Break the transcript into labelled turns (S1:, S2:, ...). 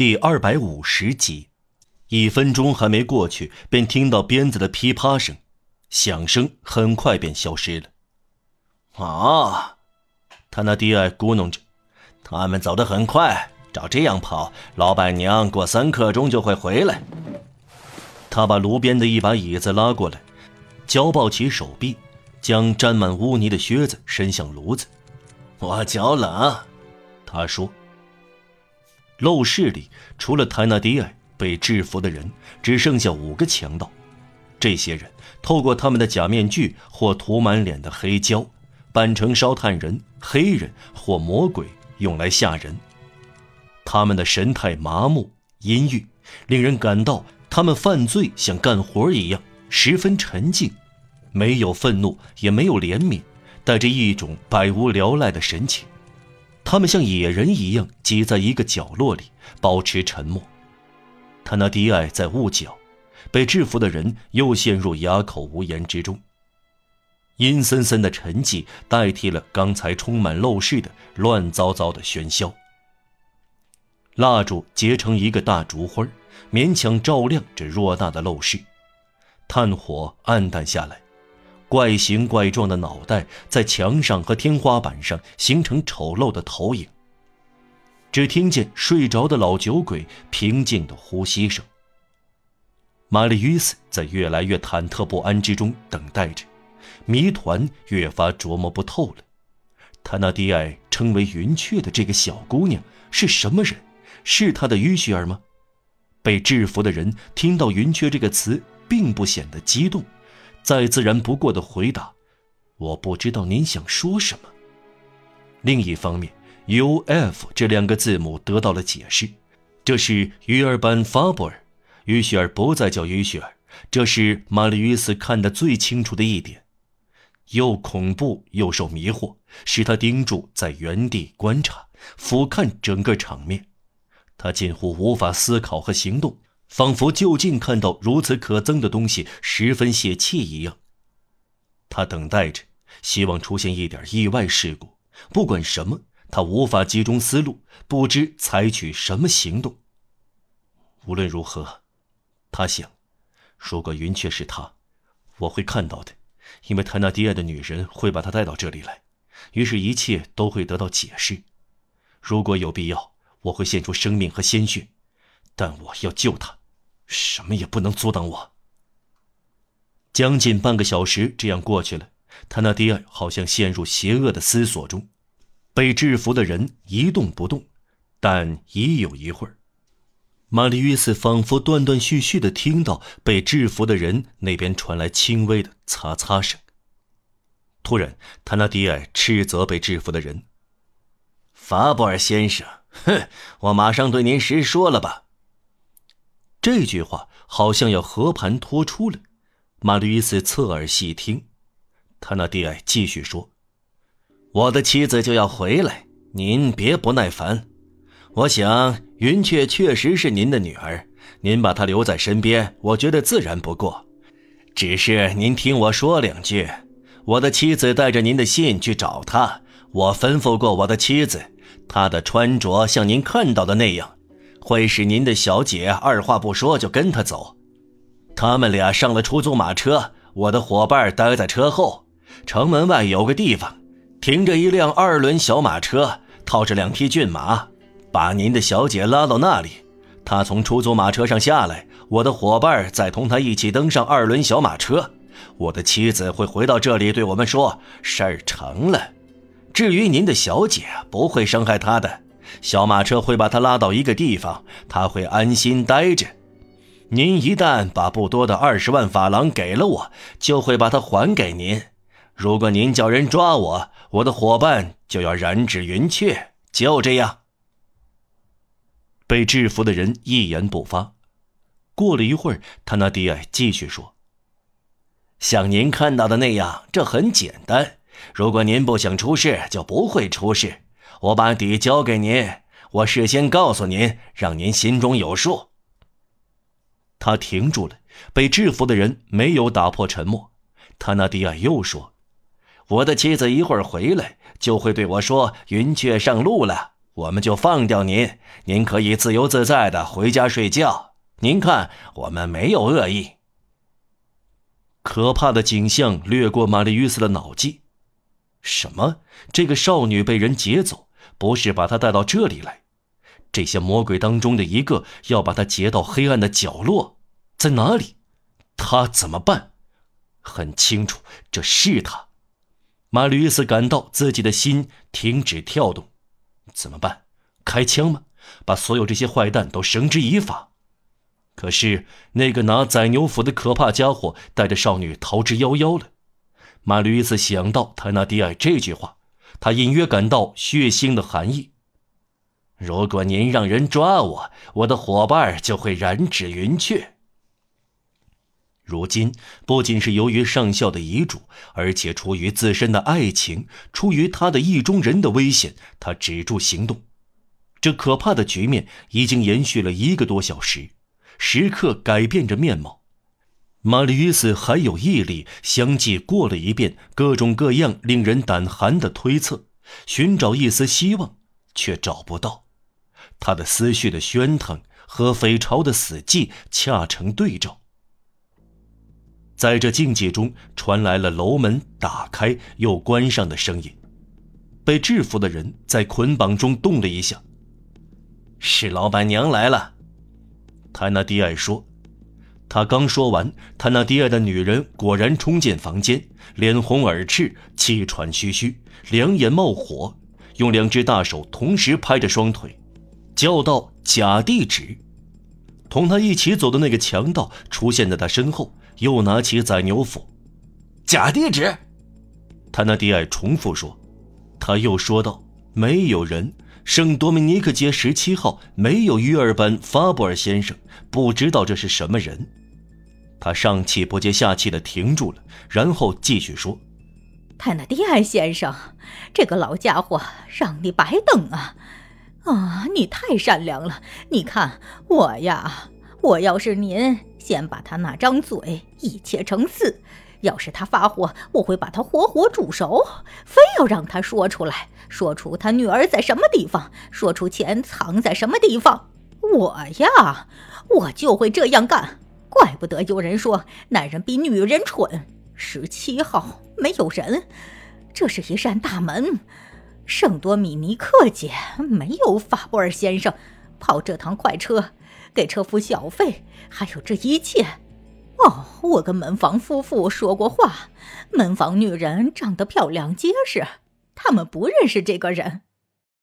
S1: 第二百五十集，一分钟还没过去，便听到鞭子的噼啪声，响声很快便消失了。
S2: 啊，他那低矮咕哝着：“他们走得很快，照这样跑，老板娘过三刻钟就会回来。”
S1: 他把炉边的一把椅子拉过来，交抱起手臂，将沾满污泥的靴子伸向炉子。
S2: 我脚冷，
S1: 他说。陋室里除了泰纳迪埃被制服的人，只剩下五个强盗。这些人透过他们的假面具或涂满脸的黑胶，扮成烧炭人、黑人或魔鬼，用来吓人。他们的神态麻木、阴郁，令人感到他们犯罪像干活一样，十分沉静，没有愤怒，也没有怜悯，带着一种百无聊赖的神情。他们像野人一样挤在一个角落里，保持沉默。他那迪埃在捂脚，被制服的人又陷入哑口无言之中。阴森森的沉寂代替了刚才充满陋室的乱糟糟的喧嚣。蜡烛结成一个大烛花，勉强照亮这偌大的陋室，炭火暗淡下来。怪形怪状的脑袋在墙上和天花板上形成丑陋的投影。只听见睡着的老酒鬼平静的呼吸声。玛丽·约斯在越来越忐忑不安之中等待着，谜团越发琢磨不透了。他那低矮称为云雀的这个小姑娘是什么人？是他的于雪儿吗？被制服的人听到“云雀”这个词，并不显得激动。再自然不过的回答：“我不知道您想说什么。”另一方面，“U F” 这两个字母得到了解释，这是于尔班·法布尔，于雪儿不再叫于雪儿，这是玛丽·于斯看得最清楚的一点。又恐怖又受迷惑，使他盯住在原地观察、俯瞰整个场面，他近乎无法思考和行动。仿佛就近看到如此可憎的东西，十分泄气一样。他等待着，希望出现一点意外事故。不管什么，他无法集中思路，不知采取什么行动。无论如何，他想，如果云雀是他，我会看到的，因为泰纳迪埃的女人会把他带到这里来，于是，一切都会得到解释。如果有必要，我会献出生命和鲜血，但我要救他。什么也不能阻挡我。将近半个小时这样过去了，他那迪尔好像陷入邪恶的思索中。被制服的人一动不动，但已有一会儿，玛丽约斯仿佛断断续续的听到被制服的人那边传来轻微的擦擦声。突然，他那迪尔斥责被制服的人：“
S2: 法布尔先生，哼，我马上对您实说了吧。”
S1: 这句话好像要和盘托出了，马吕斯侧耳细听，他那低矮继续说：“
S2: 我的妻子就要回来，您别不耐烦。我想云雀确实是您的女儿，您把她留在身边，我觉得自然不过。只是您听我说两句，我的妻子带着您的信去找她，我吩咐过我的妻子，她的穿着像您看到的那样。”会使您的小姐二话不说就跟他走。他们俩上了出租马车，我的伙伴待在车后。城门外有个地方，停着一辆二轮小马车，套着两匹骏马，把您的小姐拉到那里。他从出租马车上下来，我的伙伴再同他一起登上二轮小马车。我的妻子会回到这里，对我们说事儿成了。至于您的小姐，不会伤害他的。小马车会把他拉到一个地方，他会安心待着。您一旦把不多的二十万法郎给了我，就会把它还给您。如果您叫人抓我，我的伙伴就要染指云雀。就这样。
S1: 被制服的人一言不发。过了一会儿，他那迪埃继续说：“
S2: 像您看到的那样，这很简单。如果您不想出事，就不会出事。”我把底交给您，我事先告诉您，让您心中有数。
S1: 他停住了，被制服的人没有打破沉默。他那迪亚又说：“
S2: 我的妻子一会儿回来，就会对我说云雀上路了。我们就放掉您，您可以自由自在的回家睡觉。您看，我们没有恶意。
S1: 可怕的景象掠过玛丽·与斯的脑际：什么？这个少女被人劫走，不是把他带到这里来？这些魔鬼当中的一个要把他劫到黑暗的角落，在哪里？他怎么办？很清楚，这是他。马吕·斯感到自己的心停止跳动。怎么办？开枪吗？把所有这些坏蛋都绳之以法？可是那个拿宰牛斧的可怕家伙带着少女逃之夭夭了。马吕斯想到泰纳迪埃这句话，他隐约感到血腥的寒意。
S2: 如果您让人抓我，我的伙伴就会染指云雀。
S1: 如今不仅是由于上校的遗嘱，而且出于自身的爱情，出于他的意中人的危险，他止住行动。这可怕的局面已经延续了一个多小时。时刻改变着面貌，玛丽·斯还有毅力，相继过了一遍各种各样令人胆寒的推测，寻找一丝希望，却找不到。他的思绪的喧腾和匪巢的死寂恰成对照。在这境界中，传来了楼门打开又关上的声音。被制服的人在捆绑中动了一下。
S2: 是老板娘来了。
S1: 泰纳迪埃说：“他刚说完，他那低矮的女人果然冲进房间，脸红耳赤，气喘吁吁，两眼冒火，用两只大手同时拍着双腿，叫道：‘假地址！’同他一起走的那个强盗出现在他身后，又拿起宰牛斧。
S2: 假地址！
S1: 他那低矮重复说。他又说道：‘没有人。’”圣多米尼克街十七号没有约尔班·法布尔先生，不知道这是什么人。他上气不接下气地停住了，然后继续说：“
S3: 泰纳迪埃先生，这个老家伙让你白等啊！啊，你太善良了！你看我呀，我要是您，先把他那张嘴一切成四。”要是他发火，我会把他活活煮熟。非要让他说出来，说出他女儿在什么地方，说出钱藏在什么地方，我呀，我就会这样干。怪不得有人说男人比女人蠢。十七号没有人，这是一扇大门。圣多米尼克街没有法布尔先生，跑这趟快车，给车夫小费，还有这一切。哦，我跟门房夫妇说过话，门房女人长得漂亮结实，他们不认识这个人。